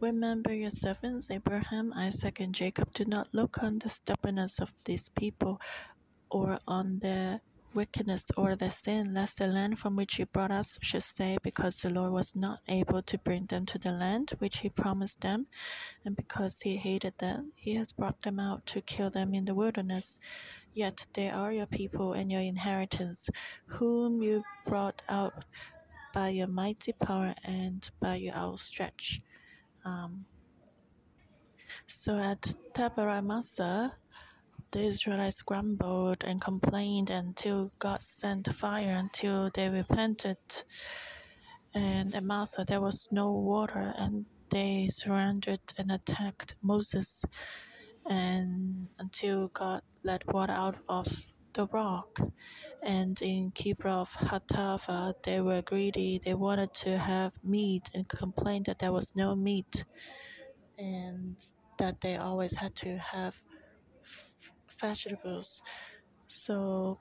Remember your servants Abraham, Isaac, and Jacob. Do not look on the stubbornness of these people or on their wickedness or their sin, lest the land from which you brought us should say, Because the Lord was not able to bring them to the land which he promised them, and because he hated them, he has brought them out to kill them in the wilderness. Yet they are your people and your inheritance, whom you brought out by your mighty power and by your outstretched um, so at Taberah Massah, the Israelites grumbled and complained until God sent fire until they repented. And at Massah there was no water, and they surrendered and attacked Moses, and until God let water out of the rock. And in Kibroth Hattaavah, they were greedy. They wanted to have meat and complained that there was no meat, and that they always had to have vegetables. So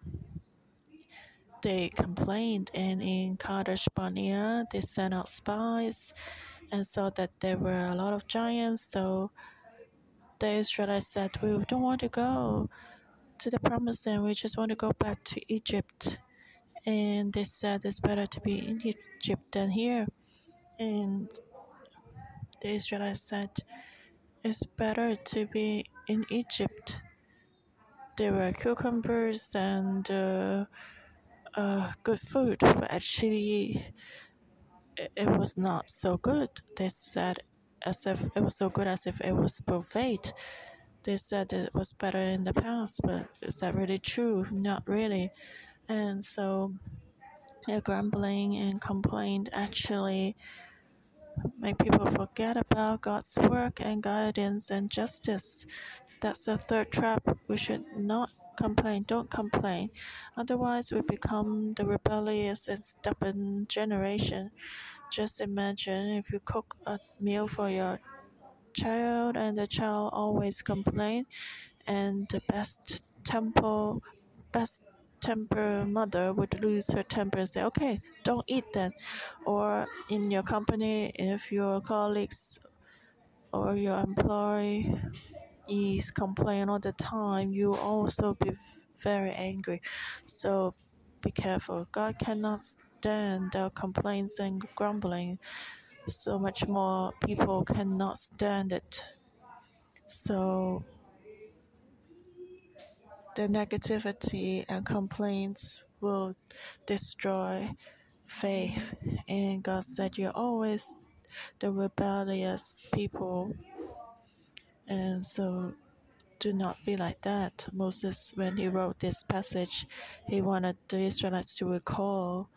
they complained, and in Kadesh Barnea, they sent out spies and saw that there were a lot of giants. So the Israelites said, We don't want to go to the promised land, we just want to go back to Egypt. And they said it's better to be in Egypt than here. And the Israelites said, It's better to be in Egypt there were cucumbers and uh, uh, good food, but actually it, was not so good. They said as if it was so good as if it was buffet. They said it was better in the past, but is that really true? Not really. And so the grumbling and complaint actually make people forget about God's work and guidance and justice. That's the third trap. We should not complain. Don't complain. Otherwise, we become the rebellious and stubborn generation. Just imagine if you cook a meal for your child and the child always complain and the best temple best temper mother would lose her temper and say, okay, don't eat then. Or in your company, if your colleagues or your employees complain all the time, you also be very angry. So be careful. God cannot stand the complaints and grumbling. So much more people cannot stand it. So the negativity and complaints will destroy faith. And God said, You're always the rebellious people. And so do not be like that. Moses, when he wrote this passage, he wanted the Israelites to recall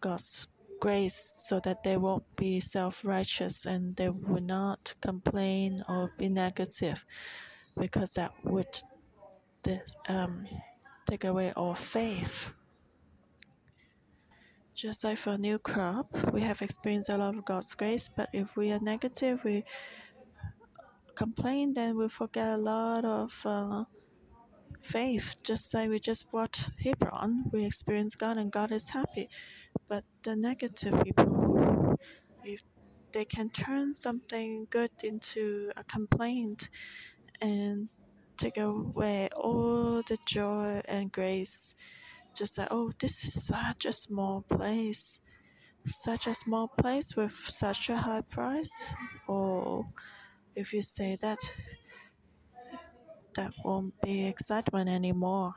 God's grace so that they won't be self righteous and they will not complain or be negative because that would um, take away all faith. Just like for a new crop, we have experienced a lot of God's grace, but if we are negative, we complain, then we forget a lot of uh, faith. Just like we just bought Hebron, we experience God and God is happy. But the negative people, if they can turn something good into a complaint and take away all the joy and grace. Just like, oh, this is such a small place, such a small place with such a high price. Or if you say that, that won't be excitement anymore.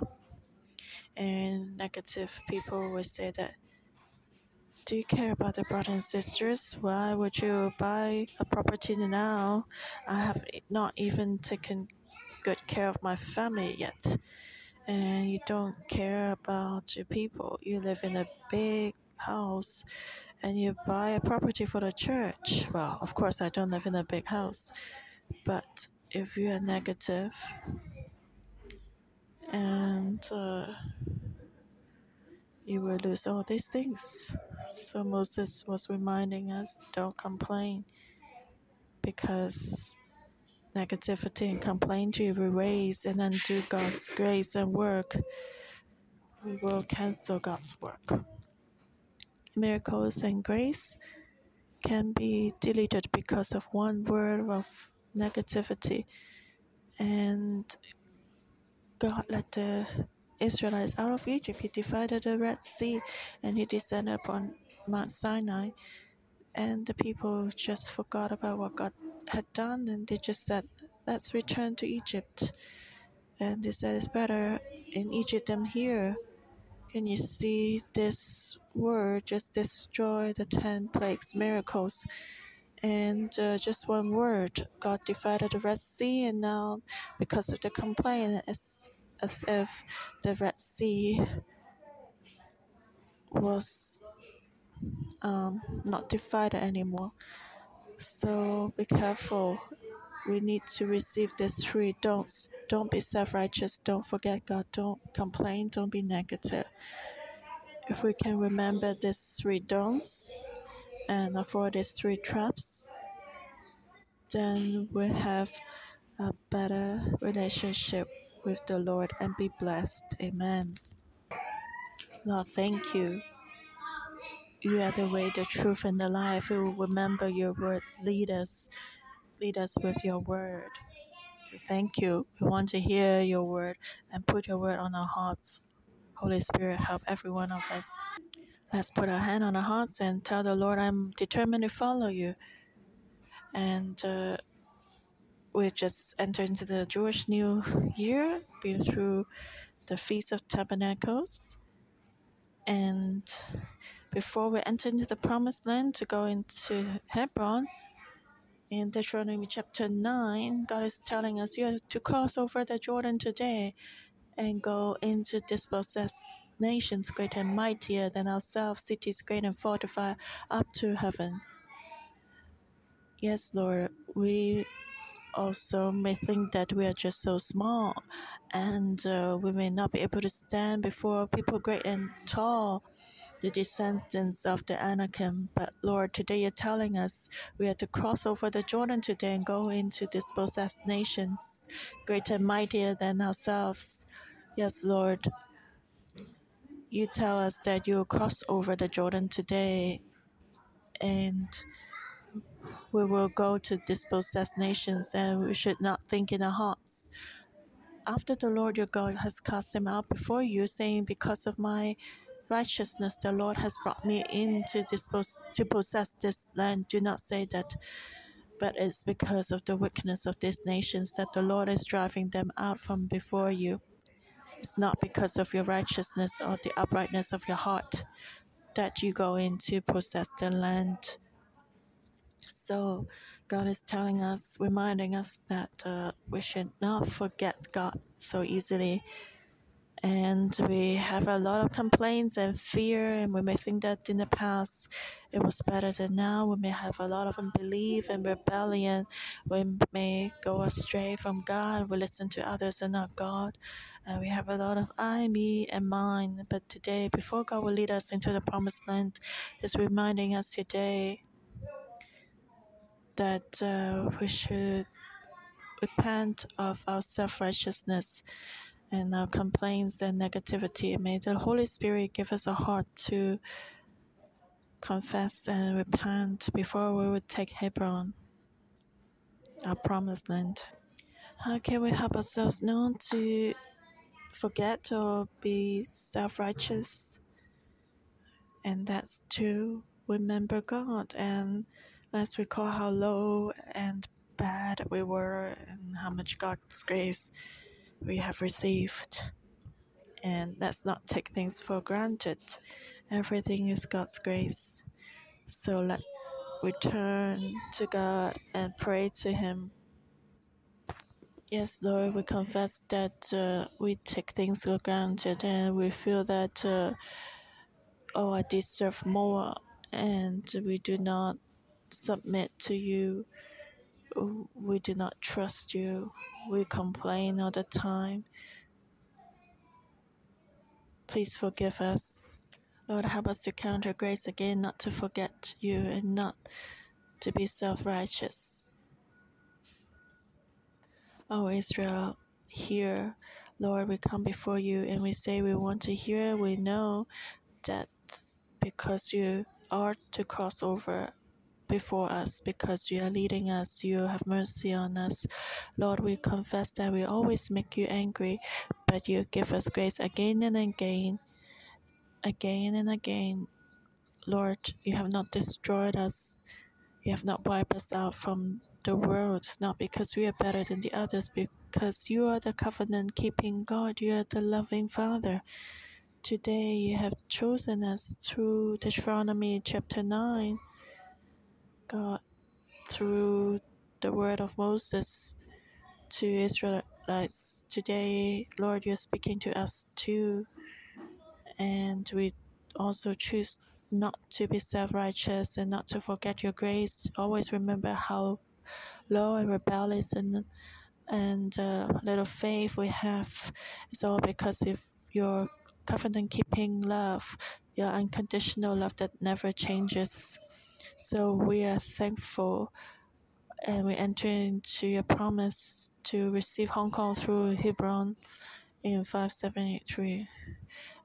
And negative people will say that. Do you care about the brothers and sisters? Why would you buy a property now? I have not even taken good care of my family yet. And you don't care about your people. You live in a big house and you buy a property for the church. Well, of course, I don't live in a big house. But if you are negative and uh, you will lose all these things. So Moses was reminding us don't complain because negativity and complaint we raise and undo God's grace and work, we will cancel God's work. Miracles and grace can be deleted because of one word of negativity. And God let the Israelites out of Egypt. He divided the Red Sea and he descended upon Mount Sinai. And the people just forgot about what God had done and they just said, Let's return to Egypt. And they said, It's better in Egypt than here. Can you see this word just destroy the 10 plagues, miracles? And uh, just one word, God divided the Red Sea, and now because of the complaint, it's as if the Red Sea was um, not divided anymore. So be careful. We need to receive these three don'ts. Don't be self righteous. Don't forget God. Don't complain. Don't be negative. If we can remember these three don'ts and avoid these three traps, then we have a better relationship with the Lord and be blessed. Amen. Lord, thank you. You are the way, the truth, and the life. We will remember your word. Lead us. Lead us with your word. Thank you. We want to hear your word and put your word on our hearts. Holy Spirit, help every one of us. Let's put our hand on our hearts and tell the Lord, I'm determined to follow you. And uh, we just entered into the Jewish New Year, been through the Feast of Tabernacles. And before we enter into the Promised Land to go into Hebron, in Deuteronomy chapter 9, God is telling us you have to cross over the Jordan today and go into dispossessed nations greater and mightier than ourselves, cities great and fortified up to heaven. Yes, Lord, we also may think that we are just so small and uh, we may not be able to stand before people great and tall, the descendants of the Anakim. But Lord, today you're telling us we have to cross over the Jordan today and go into dispossessed nations, greater and mightier than ourselves. Yes, Lord, you tell us that you'll cross over the Jordan today and we will go to dispossessed nations and we should not think in our hearts. After the Lord your God has cast them out before you, saying, Because of my righteousness, the Lord has brought me in to, dispose, to possess this land. Do not say that, but it's because of the wickedness of these nations that the Lord is driving them out from before you. It's not because of your righteousness or the uprightness of your heart that you go in to possess the land. So, God is telling us, reminding us that uh, we should not forget God so easily. And we have a lot of complaints and fear, and we may think that in the past it was better than now. We may have a lot of unbelief and rebellion. We may go astray from God. We listen to others and not God. And we have a lot of I, me, and mine. But today, before God will lead us into the promised land, is reminding us today that uh, we should repent of our self righteousness and our complaints and negativity. May the Holy Spirit give us a heart to confess and repent before we would take Hebron, our promised land. How can we help ourselves not to forget or be self righteous? And that's to remember God and let's recall how low and bad we were and how much God's grace we have received. And let's not take things for granted. Everything is God's grace. So let's return to God and pray to Him. Yes, Lord, we confess that uh, we take things for granted and we feel that, uh, oh, I deserve more, and we do not submit to you. We do not trust you. We complain all the time. Please forgive us. Lord, help us to count your grace again, not to forget you and not to be self righteous. Oh, Israel, hear, Lord, we come before you and we say we want to hear. We know that because you are to cross over before us because you are leading us. You have mercy on us. Lord, we confess that we always make you angry, but you give us grace again and again, again and again. Lord, you have not destroyed us. You have not wiped us out from the world, It's not because we are better than the others, because you are the covenant keeping God. You are the loving Father. Today you have chosen us through Deuteronomy chapter 9, God, through the word of Moses to Israelites. Today, Lord, you're speaking to us too, and we also choose not to be self righteous and not to forget your grace. Always remember how low and rebellious and and uh, little faith we have is all because of your covenant keeping love, your unconditional love that never changes. So we are thankful and we enter into your promise to receive Hong Kong through Hebron in 5783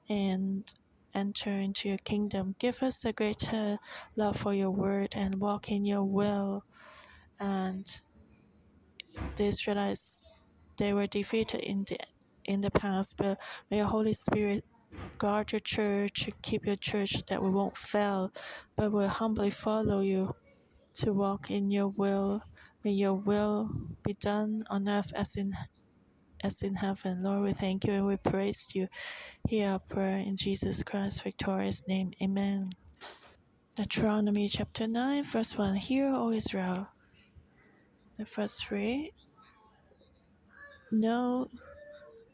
and enter into your kingdom. Give us a greater love for your word and walk in your will. And the Israelites, they were defeated in the in the past, but may your Holy Spirit guard your church, and keep your church that we won't fail, but will humbly follow you to walk in your will. May your will be done on earth as in as in heaven. Lord, we thank you and we praise you. Hear our prayer in Jesus Christ's victorious name. Amen. Deuteronomy chapter 9, verse 1. Hear, O Israel. The first three. Know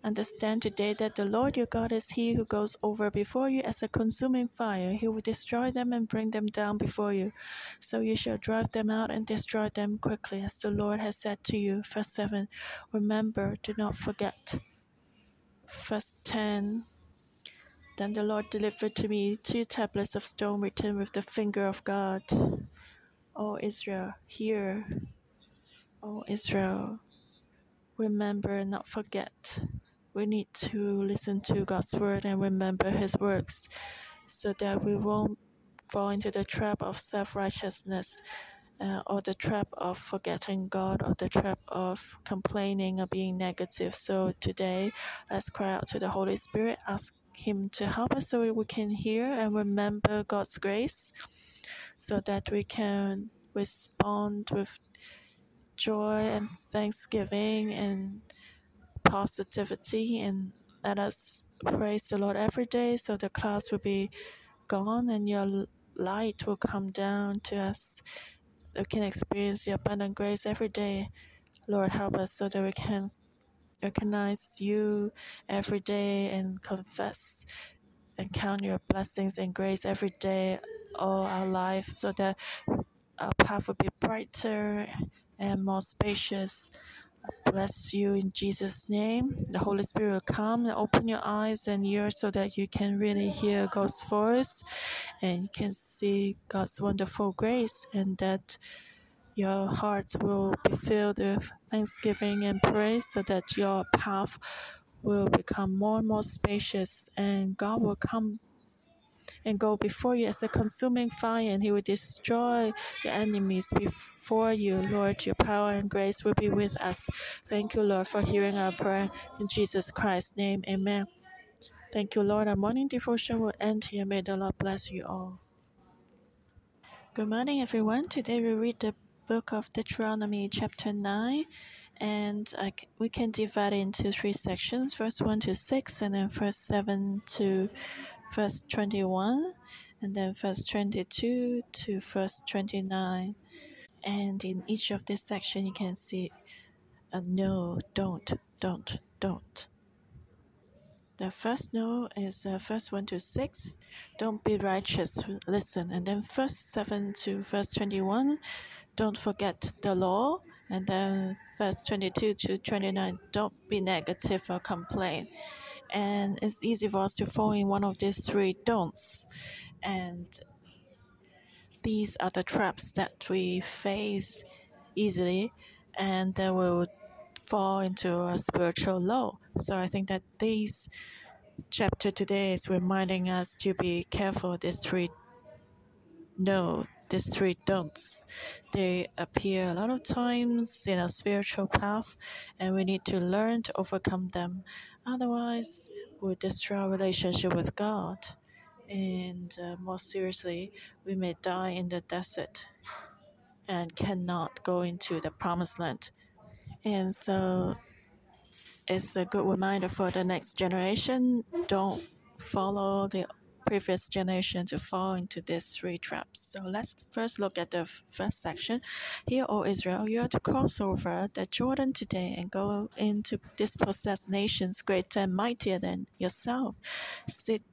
Understand today that the Lord your God is He who goes over before you as a consuming fire. He will destroy them and bring them down before you. So you shall drive them out and destroy them quickly, as the Lord has said to you. Verse 7 Remember, do not forget. Verse 10 Then the Lord delivered to me two tablets of stone written with the finger of God. O Israel, hear. O Israel, remember not forget. We need to listen to God's word and remember His works so that we won't fall into the trap of self righteousness uh, or the trap of forgetting God or the trap of complaining or being negative. So today, let's cry out to the Holy Spirit, ask Him to help us so we can hear and remember God's grace so that we can respond with joy and thanksgiving and positivity and let us praise the Lord every day so the clouds will be gone and your light will come down to us. We can experience your abundant grace every day. Lord, help us so that we can recognize you every day and confess and count your blessings and grace every day all our life so that our path will be brighter and more spacious bless you in Jesus' name. The Holy Spirit will come and open your eyes and ears so that you can really hear God's voice and you can see God's wonderful grace and that your heart will be filled with thanksgiving and praise so that your path will become more and more spacious and God will come and go before you as a consuming fire, and he will destroy your enemies before you. Lord, your power and grace will be with us. Thank you, Lord, for hearing our prayer. In Jesus Christ's name, amen. Thank you, Lord. Our morning devotion will end here. May the Lord bless you all. Good morning, everyone. Today we read the book of Deuteronomy, chapter 9, and uh, we can divide it into three sections verse 1 to 6, and then verse 7 to verse 21, and then verse 22 to verse 29. And in each of this section, you can see a no, don't, don't, don't. The first no is uh, verse 1 to 6. Don't be righteous, listen. And then verse 7 to verse 21. Don't forget the law. And then verse 22 to 29. Don't be negative or complain and it's easy for us to fall in one of these three don'ts. And these are the traps that we face easily, and that will fall into a spiritual low. So I think that this chapter today is reminding us to be careful these three no these three don'ts. They appear a lot of times in our spiritual path, and we need to learn to overcome them. Otherwise, we'll destroy our relationship with God. And uh, more seriously, we may die in the desert and cannot go into the promised land. And so it's a good reminder for the next generation don't follow the previous generation to fall into these three traps. So let's first look at the first section. Here, O Israel, you are to cross over the Jordan today and go into dispossessed nations greater and mightier than yourself,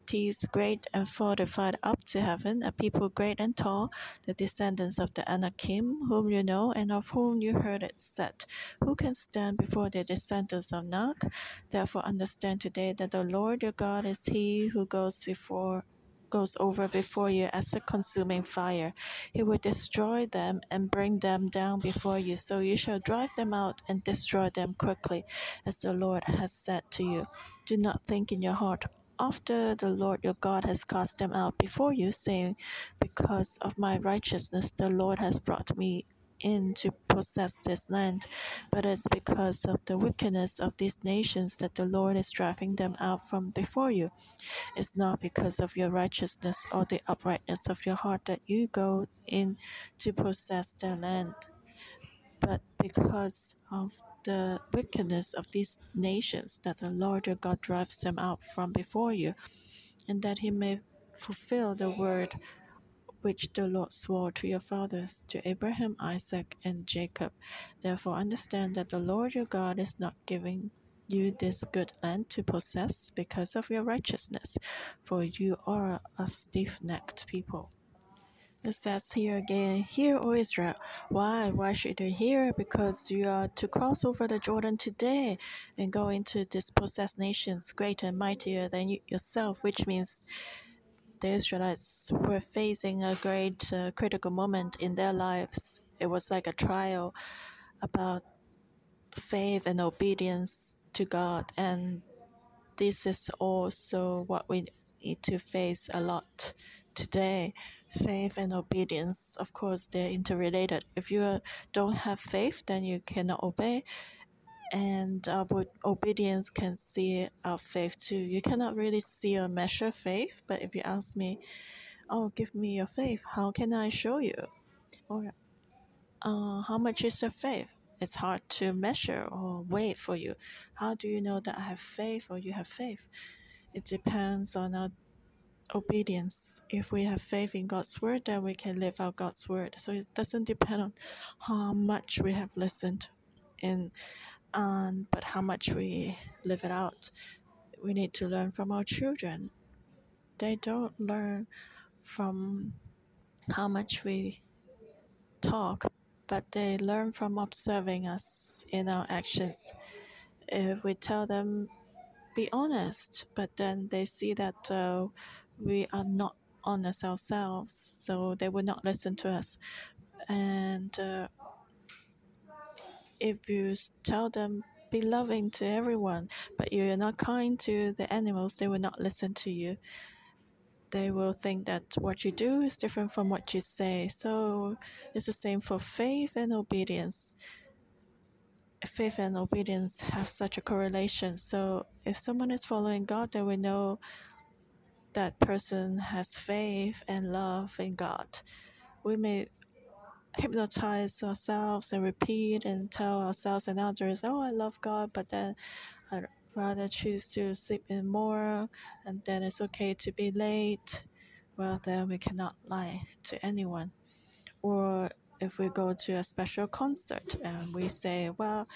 cities great and fortified up to heaven, a people great and tall, the descendants of the Anakim, whom you know and of whom you heard it said, Who can stand before the descendants of Anak? Therefore understand today that the Lord your God is he who goes before goes over before you as a consuming fire. He will destroy them and bring them down before you. So you shall drive them out and destroy them quickly, as the Lord has said to you. Do not think in your heart, after the Lord your God has cast them out before you, saying, Because of my righteousness, the Lord has brought me in to possess this land, but it's because of the wickedness of these nations that the Lord is driving them out from before you. It's not because of your righteousness or the uprightness of your heart that you go in to possess their land, but because of the wickedness of these nations that the Lord your God drives them out from before you, and that he may fulfill the word which the Lord swore to your fathers, to Abraham, Isaac, and Jacob. Therefore, understand that the Lord your God is not giving you this good land to possess because of your righteousness, for you are a stiff necked people. It says here again, Hear, O Israel. Why? Why should you hear? Because you are to cross over the Jordan today and go into dispossessed nations greater and mightier than you yourself, which means the Israelites were facing a great uh, critical moment in their lives. It was like a trial about faith and obedience to God. And this is also what we need to face a lot today. Faith and obedience, of course, they're interrelated. If you don't have faith, then you cannot obey and obedience can see our faith too. You cannot really see or measure faith, but if you ask me, "Oh, give me your faith," how can I show you? Or, uh, "How much is your faith?" It's hard to measure or weigh for you. How do you know that I have faith or you have faith? It depends on our obedience. If we have faith in God's word, then we can live out God's word. So it doesn't depend on how much we have listened and um, but how much we live it out. We need to learn from our children. They don't learn from how much we talk, but they learn from observing us in our actions. If we tell them, be honest, but then they see that uh, we are not honest ourselves, so they will not listen to us. And uh, if you tell them be loving to everyone, but you're not kind to the animals, they will not listen to you. They will think that what you do is different from what you say. So it's the same for faith and obedience. Faith and obedience have such a correlation. So if someone is following God, then we know that person has faith and love in God. We may hypnotize ourselves and repeat and tell ourselves and others, oh, I love God, but then I'd rather choose to sleep in more, and then it's okay to be late. Well, then we cannot lie to anyone. Or if we go to a special concert and we say, well,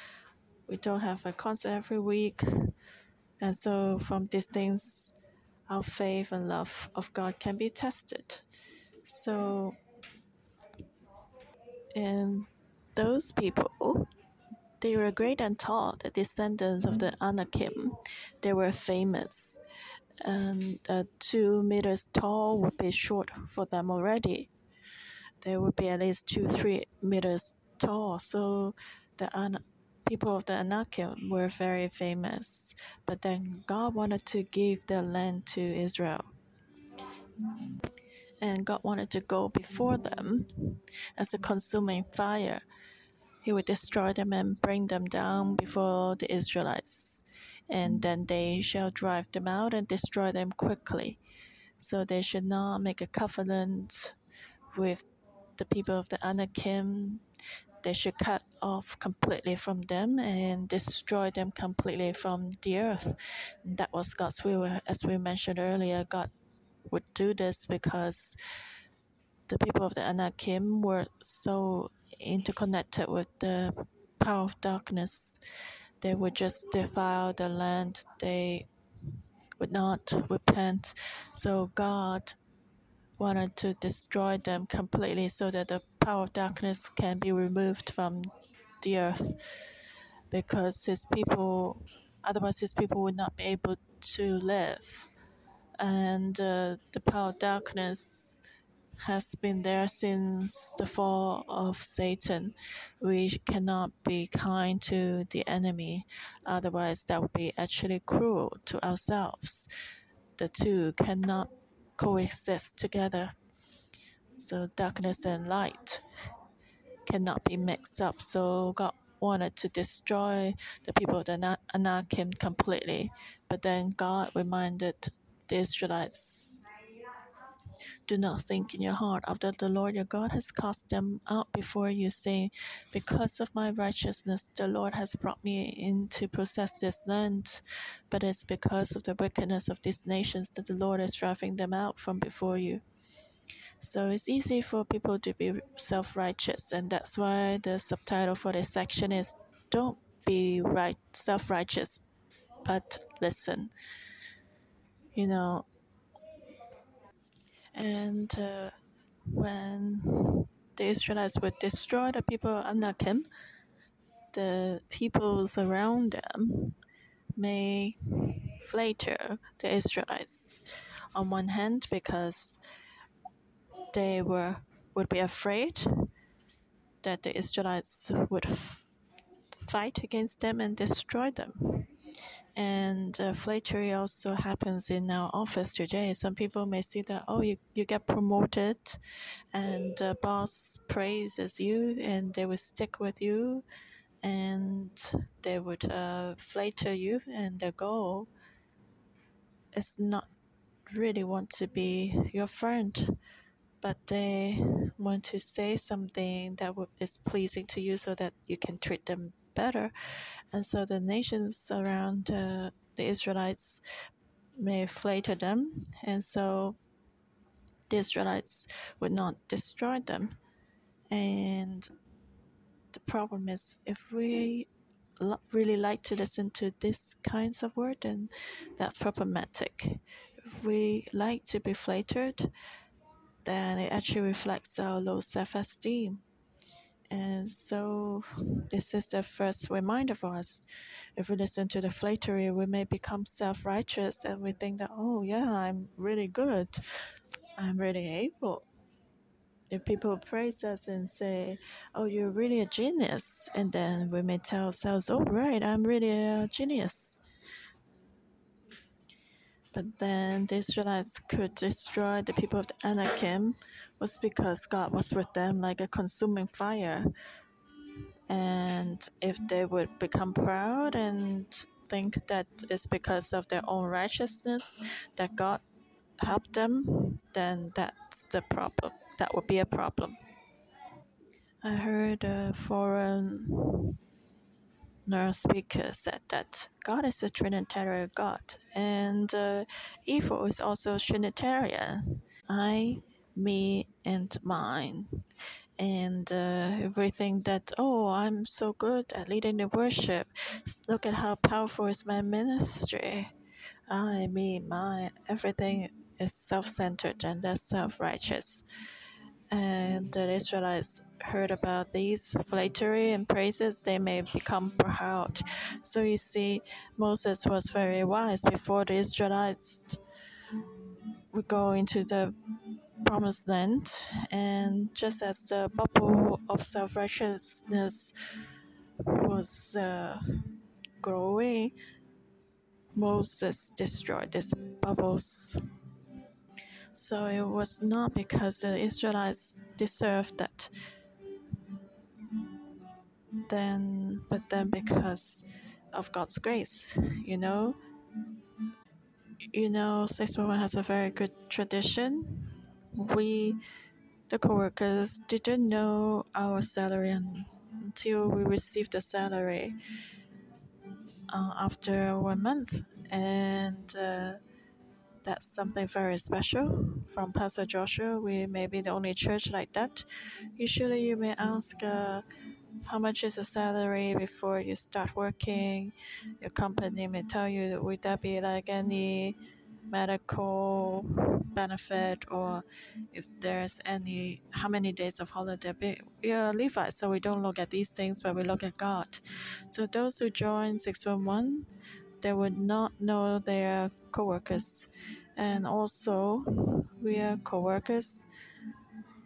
we don't have a concert every week. And so from these things, our faith and love of God can be tested. So and those people, they were great and tall, the descendants of the Anakim. They were famous. And uh, two meters tall would be short for them already. They would be at least two, three meters tall. So the An- people of the Anakim were very famous. But then God wanted to give the land to Israel. and God wanted to go before them as a consuming fire. He would destroy them and bring them down before the Israelites, and then they shall drive them out and destroy them quickly. So they should not make a covenant with the people of the Anakim. They should cut off completely from them and destroy them completely from the earth. That was God's will. As we mentioned earlier, God would do this because the people of the Anakim were so interconnected with the power of darkness. They would just defile the land. They would not repent. So God wanted to destroy them completely so that the power of darkness can be removed from the earth because his people otherwise his people would not be able to live and uh, the power of darkness has been there since the fall of Satan. We cannot be kind to the enemy, otherwise, that would be actually cruel to ourselves. The two cannot coexist together. So, darkness and light cannot be mixed up. So, God wanted to destroy the people of the Anakim completely, but then God reminded the Israelites do not think in your heart after the Lord your God has cast them out before you, saying, Because of my righteousness, the Lord has brought me in to possess this land. But it's because of the wickedness of these nations that the Lord is driving them out from before you. So it's easy for people to be self righteous, and that's why the subtitle for this section is Don't be right self righteous, but listen. You know, and uh, when the Israelites would destroy the people of Anakim, the peoples around them may flatter the Israelites on one hand because they were would be afraid that the Israelites would f- fight against them and destroy them. And uh, flattery also happens in our office today. Some people may see that, oh, you, you get promoted and the boss praises you and they will stick with you and they would uh, flatter you. And their goal is not really want to be your friend, but they want to say something that is pleasing to you so that you can treat them better. And so the nations around uh, the Israelites may flatter them, and so the Israelites would not destroy them. And the problem is, if we really like to listen to these kinds of words, then that's problematic. If we like to be flattered, then it actually reflects our low self esteem. And so, this is the first reminder for us. If we listen to the flattery, we may become self righteous and we think that, oh, yeah, I'm really good. I'm really able. If people praise us and say, oh, you're really a genius, and then we may tell ourselves, oh, right, I'm really a genius. But then the Israelites could destroy the people of the Anakim was because God was with them like a consuming fire. And if they would become proud and think that it's because of their own righteousness that God helped them, then that's the problem. That would be a problem. I heard a foreign nurse speaker said that God is a Trinitarian God, and uh, evil is also Trinitarian. I me and mine and uh, everything that oh i'm so good at leading the worship look at how powerful is my ministry i me mine. everything is self-centered and that's self-righteous and the israelites heard about these flattery and praises they may become proud so you see moses was very wise before the israelites would go into the promised land, and just as the bubble of self righteousness was uh, growing, Moses destroyed these bubbles. So it was not because the Israelites deserved that, then, but then because of God's grace, you know. You know, 611 has a very good tradition. We, the coworkers, didn't know our salary until we received the salary uh, after one month, and. Uh, that's something very special from Pastor Joshua. We may be the only church like that. Usually, you may ask, uh, how much is the salary before you start working? Your company may tell you, would that be like any medical benefit or if there's any how many days of holiday we are Levites so we don't look at these things but we look at God so those who join 611 they would not know their coworkers. And also we are coworkers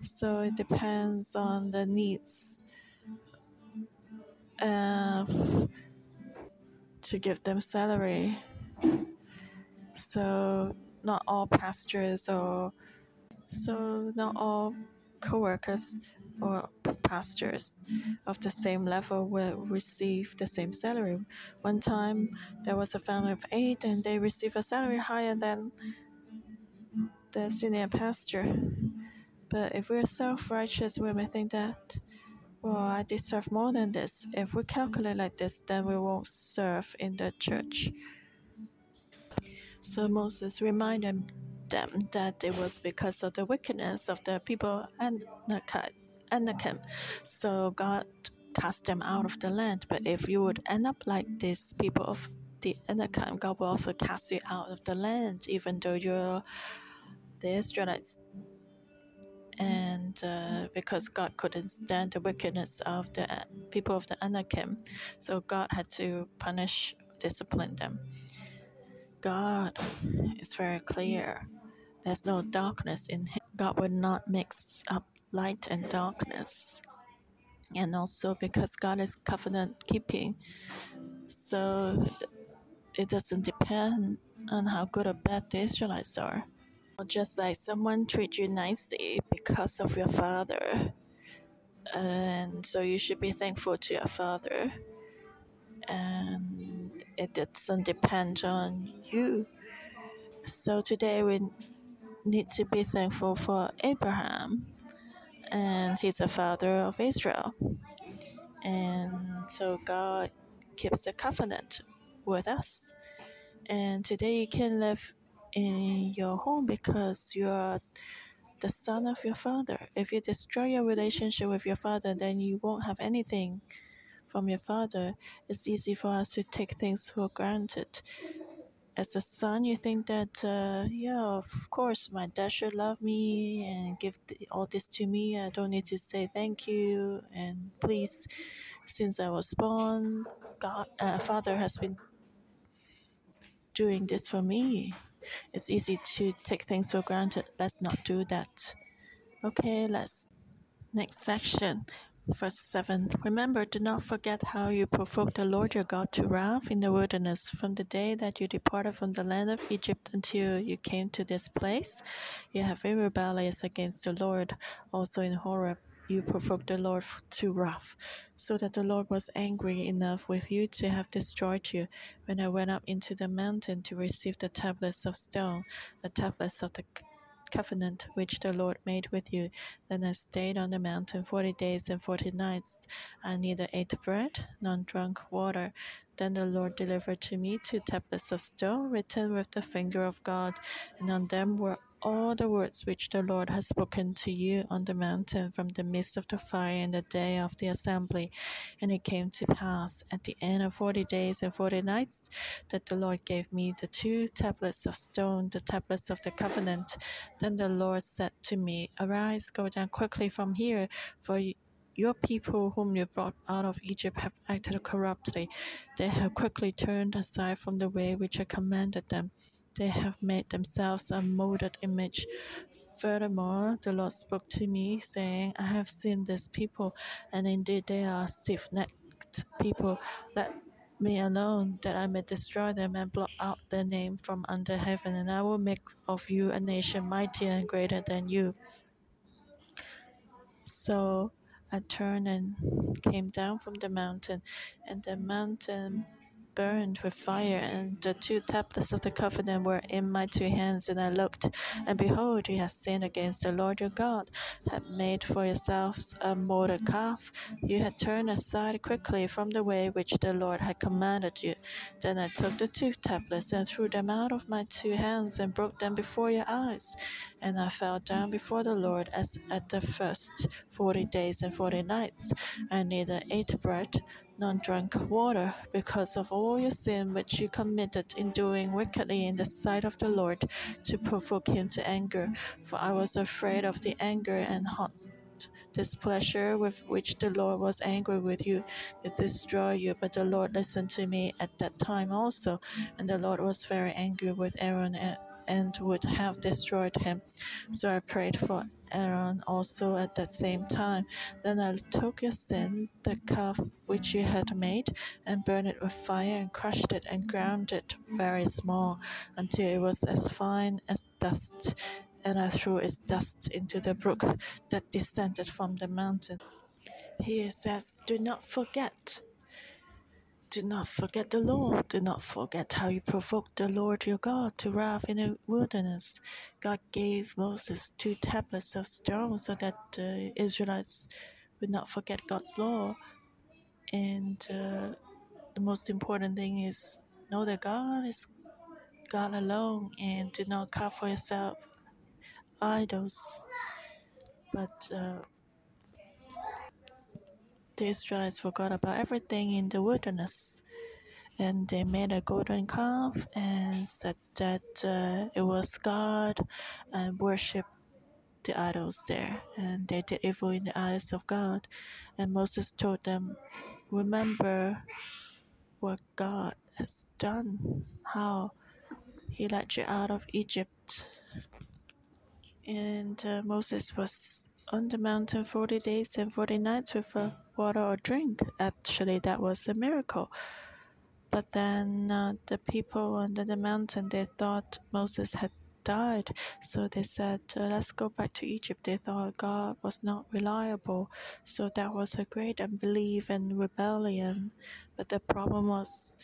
so it depends on the needs uh, to give them salary. So not all pastors or so not all coworkers or pastors of the same level will receive the same salary. One time there was a family of eight and they received a salary higher than the senior pastor. But if we're self righteous, we may think that, well, I deserve more than this. If we calculate like this, then we won't serve in the church. So Moses reminded them that it was because of the wickedness of the people and Anakim. So God cast them out of the land. But if you would end up like these people of the Anakim, God will also cast you out of the land, even though you're the Israelites. And uh, because God couldn't stand the wickedness of the people of the Anakim, so God had to punish, discipline them. God is very clear. There's no darkness in Him. God will not mix up light and darkness. And also because God is covenant keeping, so it doesn't depend on how good or bad the Israelites are. Just like someone treat you nicely because of your father, and so you should be thankful to your father. And it doesn't depend on you. So today we need to be thankful for Abraham and he's the father of Israel. And so God keeps the covenant with us. And today you can live in your home because you are the son of your father. If you destroy your relationship with your father, then you won't have anything from your father. It's easy for us to take things for granted as a son, you think that, uh, yeah, of course, my dad should love me and give all this to me. I don't need to say thank you and please. Since I was born, God, uh, Father has been doing this for me. It's easy to take things for granted. Let's not do that. Okay, let's next section. Verse 7 Remember, do not forget how you provoked the Lord your God to wrath in the wilderness from the day that you departed from the land of Egypt until you came to this place. You have been rebellious against the Lord. Also in Horeb, you provoked the Lord to wrath, so that the Lord was angry enough with you to have destroyed you. When I went up into the mountain to receive the tablets of stone, the tablets of the covenant which the Lord made with you. Then I stayed on the mountain forty days and forty nights. I neither ate bread nor drank water. Then the Lord delivered to me two tablets of stone written with the finger of God, and on them were all the words which the Lord has spoken to you on the mountain from the midst of the fire in the day of the assembly. And it came to pass at the end of forty days and forty nights that the Lord gave me the two tablets of stone, the tablets of the covenant. Then the Lord said to me, Arise, go down quickly from here, for your people whom you brought out of Egypt have acted corruptly. They have quickly turned aside from the way which I commanded them they have made themselves a molded image. Furthermore, the Lord spoke to me, saying, I have seen this people, and indeed they are stiff necked people. Let me alone, that I may destroy them and blot out their name from under heaven, and I will make of you a nation mightier and greater than you. So I turned and came down from the mountain, and the mountain burned with fire, and the two tablets of the covenant were in my two hands. And I looked, and behold, you have sinned against the Lord your God, had made for yourselves a mortar calf. You had turned aside quickly from the way which the Lord had commanded you. Then I took the two tablets and threw them out of my two hands and broke them before your eyes. And I fell down before the Lord as at the first forty days and forty nights. I neither ate bread nor drunk water, because of all your sin which you committed in doing wickedly in the sight of the Lord, to provoke him to anger. For I was afraid of the anger and hot displeasure with which the Lord was angry with you to destroy you. But the Lord listened to me at that time also, and the Lord was very angry with Aaron and, and would have destroyed him. So I prayed for Aaron also at that same time. Then I took your sin, the calf which you had made, and burned it with fire, and crushed it, and ground it very small, until it was as fine as dust. And I threw its dust into the brook that descended from the mountain. He says, Do not forget. Do not forget the Lord. Do not forget how you provoked the Lord your God to wrath in the wilderness. God gave Moses two tablets of stone so that the Israelites would not forget God's law. And uh, the most important thing is know that God is God alone and do not carve for yourself idols. But uh, the Israelites forgot about everything in the wilderness. And they made a golden calf and said that uh, it was God and worshiped the idols there. And they did evil in the eyes of God. And Moses told them, Remember what God has done, how he led you out of Egypt. And uh, Moses was on the mountain 40 days and 40 nights with uh, water or drink. Actually, that was a miracle. But then uh, the people under the mountain, they thought Moses had died. So they said, uh, let's go back to Egypt. They thought God was not reliable. So that was a great unbelief and rebellion. But the problem was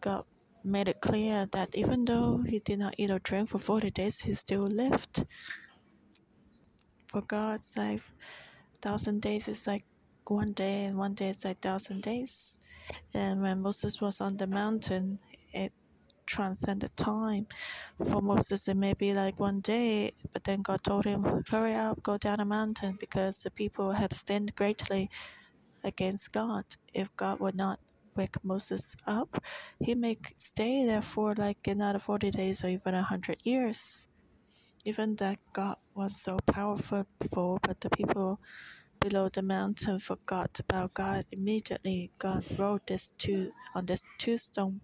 God made it clear that even though he did not eat or drink for 40 days, he still lived. For God's like thousand days is like one day, and one day is like thousand days. And when Moses was on the mountain, it transcended time. For Moses, it may be like one day, but then God told him, Hurry up, go down the mountain, because the people had sinned greatly against God. If God would not wake Moses up, he may stay there for like another 40 days or even 100 years. Even that God was so powerful, before but the people below the mountain forgot about God. Immediately, God wrote this two on this two stone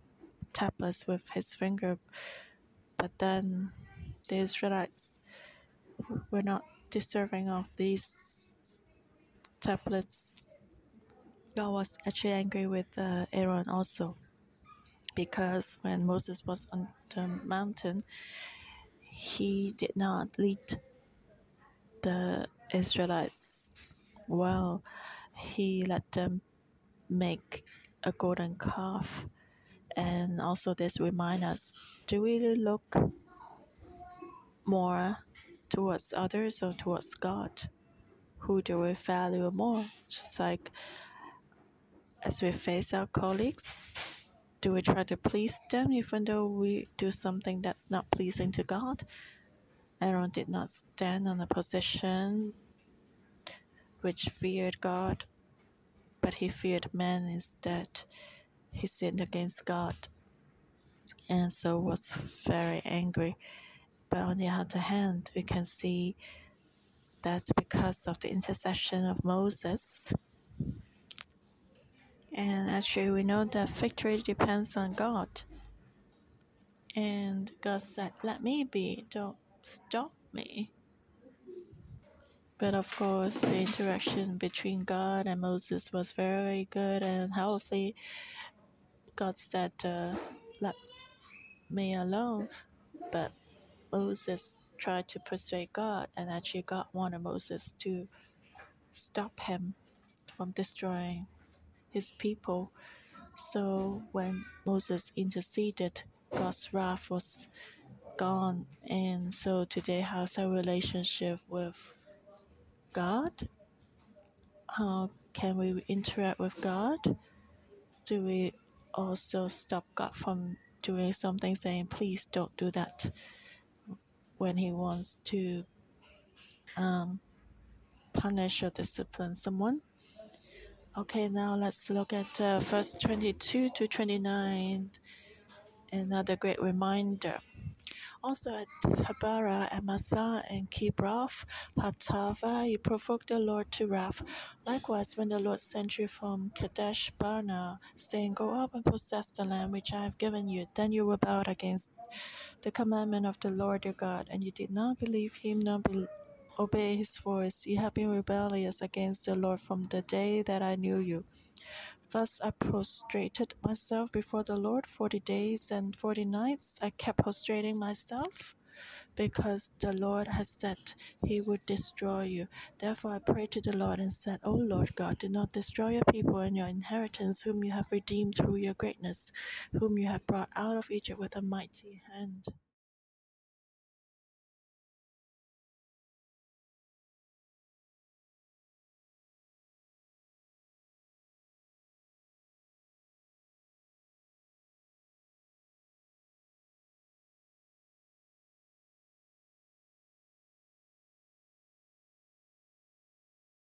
tablets with his finger. But then the Israelites were not deserving of these tablets. God was actually angry with uh, Aaron also because when Moses was on the mountain, he did not lead the Israelites well. He let them make a golden calf. And also, this remind us do we look more towards others or towards God? Who do we value more? Just like as we face our colleagues, do we try to please them even though we do something that's not pleasing to God? Aaron did not stand on a position which feared God, but he feared man instead. He sinned against God and so was very angry. But on the other hand, we can see that because of the intercession of Moses, and actually, we know that victory depends on God. And God said, Let me be, don't stop me. But of course, the interaction between God and Moses was very good and healthy. God said, uh, "Let me alone," but Moses tried to persuade God, and actually God wanted Moses to stop him from destroying his people. So when Moses interceded, God's wrath was gone. And so today, how's our relationship with God? How can we interact with God? Do we also stop God from doing something, saying, please don't do that when He wants to um, punish or discipline someone? Okay, now let's look at uh, verse 22 to 29. Another great reminder. Also at Taberah and Massah and Kibroth, Hattaavah, you provoked the Lord to wrath. Likewise, when the Lord sent you from Kadesh Barnea, saying, Go up and possess the land which I have given you, then you rebelled against the commandment of the Lord your God, and you did not believe him nor obey his voice. You have been rebellious against the Lord from the day that I knew you. Thus I prostrated myself before the Lord forty days and forty nights. I kept prostrating myself because the Lord has said he would destroy you. Therefore I prayed to the Lord and said, O Lord God, do not destroy your people and your inheritance, whom you have redeemed through your greatness, whom you have brought out of Egypt with a mighty hand.